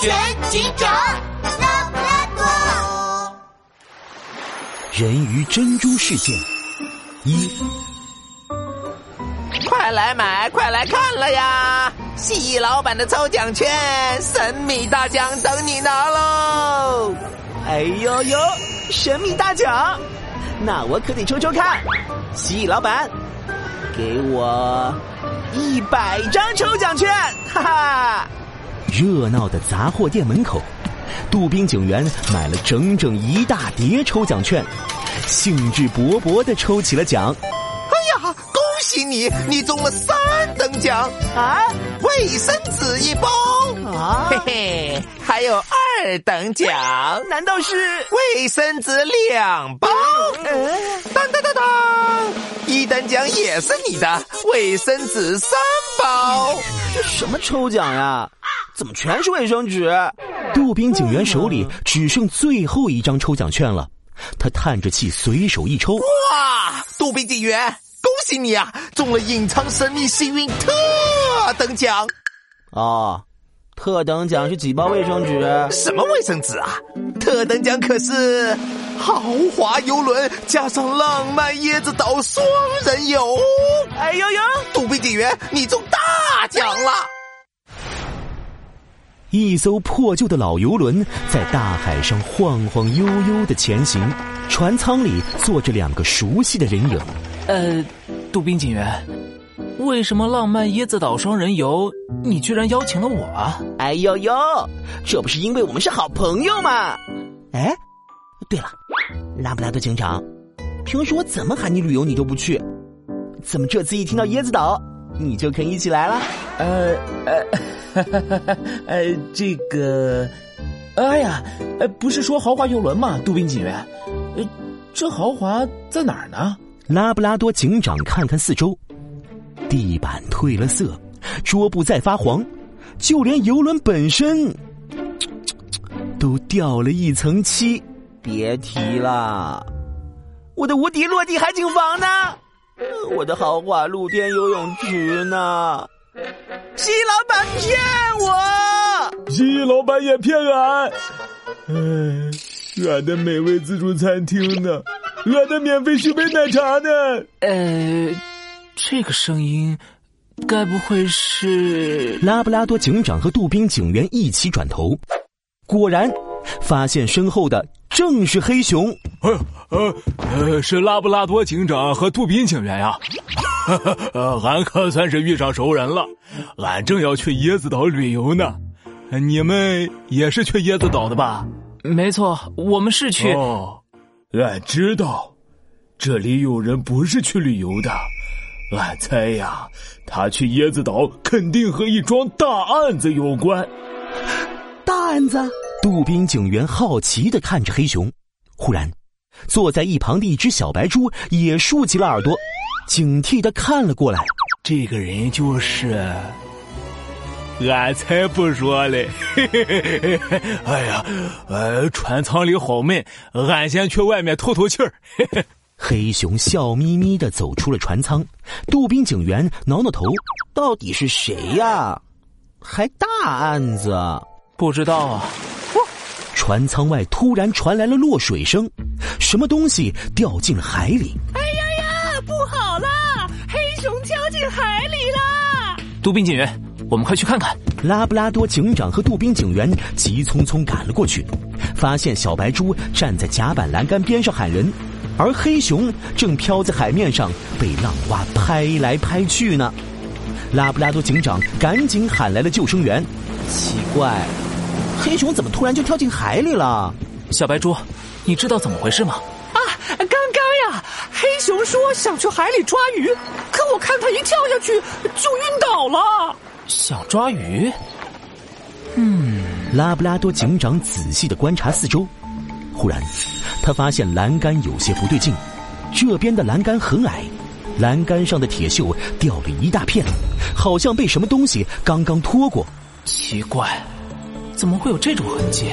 全警长拉布拉多。人鱼珍珠事件一，快来买，快来看了呀！蜥蜴老板的抽奖券，神秘大奖等你拿喽！哎呦呦，神秘大奖，那我可得抽抽看。蜥蜴老板，给我一百张抽奖券，哈哈！热闹的杂货店门口，杜宾警员买了整整一大叠抽奖券，兴致勃勃的抽起了奖。哎呀，恭喜你，你中了三等奖啊！卫生纸一包啊，嘿嘿，还有二等奖，难道是卫生纸两包？当当当当，一等奖也是你的，卫生纸三包。这什么抽奖呀？怎么全是卫生纸？杜宾警员手里只剩最后一张抽奖券了，他叹着气，随手一抽。哇！杜宾警员，恭喜你啊，中了隐藏神秘幸运特等奖！哦，特等奖是几包卫生纸？什么卫生纸啊？特等奖可是豪华游轮加上浪漫椰子岛双人游！哎呦呦，杜宾警员，你中大奖了！一艘破旧的老游轮在大海上晃晃悠悠的前行，船舱里坐着两个熟悉的人影。呃，杜宾警员，为什么浪漫椰子岛双人游你居然邀请了我啊？哎呦呦，这不是因为我们是好朋友吗？哎，对了，拉布拉多警长，平时我怎么喊你旅游你都不去，怎么这次一听到椰子岛你就肯一起来了？呃呃。哈哈哈哈呃，这个，哎呀，呃，不是说豪华游轮吗？杜宾警员，呃，这豪华在哪儿呢？拉布拉多警长看看四周，地板褪了色，桌布在发黄，就连游轮本身都掉了一层漆。别提了，我的无敌落地海景房呢？我的豪华露天游泳池呢？蜥蜴老板骗我，蜥蜴老板也骗俺。哎，俺的美味自助餐厅呢？俺的免费续杯奶茶呢？呃，这个声音，该不会是拉布拉多警长和杜宾警员一起转头，果然发现身后的正是黑熊。呃呃呃，是拉布拉多警长和杜宾警员呀。呃，俺可算是遇上熟人了。俺正要去椰子岛旅游呢，你们也是去椰子岛的吧？没错，我们是去。哦，俺知道，这里有人不是去旅游的。俺猜呀，他去椰子岛肯定和一桩大案子有关。大案子？杜宾警员好奇的看着黑熊，忽然，坐在一旁的一只小白猪也竖起了耳朵。警惕的看了过来，这个人就是，俺才不说嘞！哎呀，呃，船舱里好闷，俺先去外面透透气儿。黑熊笑眯眯的走出了船舱，杜宾警员挠挠头，到底是谁呀？还大案子？不知道啊。船舱外突然传来了落水声，什么东西掉进了海里？哎呀呀，不好啦！黑熊掉进海里啦！杜宾警员，我们快去看看。拉布拉多警长和杜宾警员急匆匆赶了过去，发现小白猪站在甲板栏杆边上喊人，而黑熊正飘在海面上被浪花拍来拍去呢。拉布拉多警长赶紧喊来了救生员。奇怪，黑熊怎么突然就跳进海里了？小白猪，你知道怎么回事吗？啊，刚刚呀，黑熊说想去海里抓鱼。可我看他一跳下去就晕倒了。想抓鱼？嗯。拉布拉多警长仔细的观察四周，忽然，他发现栏杆有些不对劲。这边的栏杆很矮，栏杆上的铁锈掉了一大片，好像被什么东西刚刚拖过。奇怪，怎么会有这种痕迹？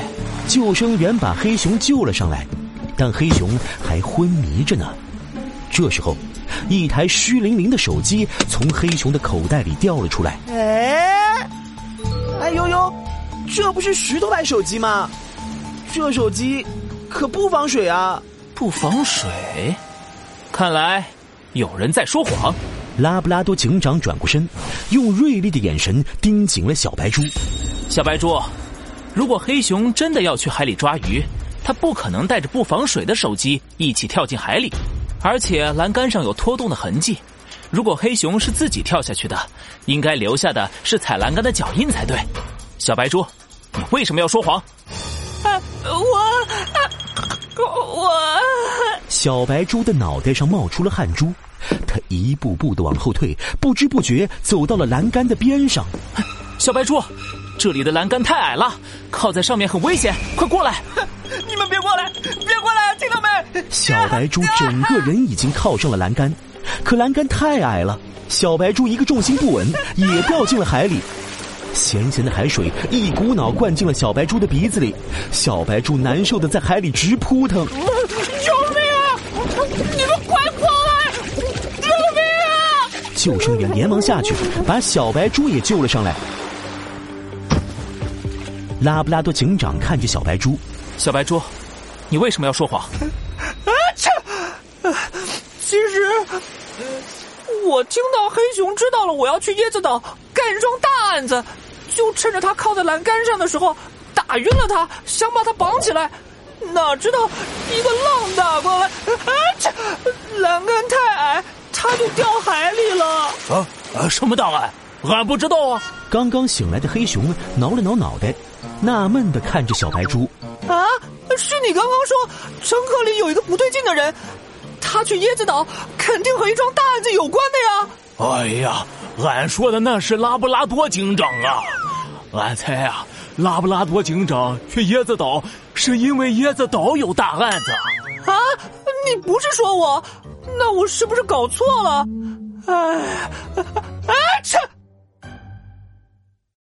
救生员把黑熊救了上来，但黑熊还昏迷着呢。这时候。一台虚灵灵的手机从黑熊的口袋里掉了出来。哎，哎呦呦，这不是石头牌手机吗？这手机可不防水啊！不防水，看来有人在说谎。拉布拉多警长转过身，用锐利的眼神盯紧了小白猪。小白猪，如果黑熊真的要去海里抓鱼，他不可能带着不防水的手机一起跳进海里，而且栏杆上有拖动的痕迹。如果黑熊是自己跳下去的，应该留下的是踩栏杆的脚印才对。小白猪，你为什么要说谎？啊，我，啊、我，小白猪的脑袋上冒出了汗珠。他一步步的往后退，不知不觉走到了栏杆的边上。小白猪，这里的栏杆太矮了，靠在上面很危险，快过来！你们别过来，别过来，听到没？小白猪整个人已经靠上了栏杆，可栏杆太矮了，小白猪一个重心不稳，也掉进了海里。咸咸的海水一股脑灌进了小白猪的鼻子里，小白猪难受的在海里直扑腾。救命啊！你们快过来！救命啊！救生员连忙下去，把小白猪也救了上来。拉布拉多警长看着小白猪，小白猪，你为什么要说谎？啊切！其实，我听到黑熊知道了我要去椰子岛干一桩大案子，就趁着他靠在栏杆上的时候打晕了他，想把他绑起来。哪知道一个浪打过来，啊这！栏杆太矮，他就掉海里了。啊啊！什么大案？俺不知道啊。刚刚醒来的黑熊挠了挠脑袋，纳闷的看着小白猪。啊！是你刚刚说乘客里有一个不对劲的人，他去椰子岛肯定和一桩大案子有关的呀。哎呀，俺说的那是拉布拉多警长啊！俺猜啊，拉布拉多警长去椰子岛是因为椰子岛有大案子。啊！你不是说我？那我是不是搞错了？哎，哎！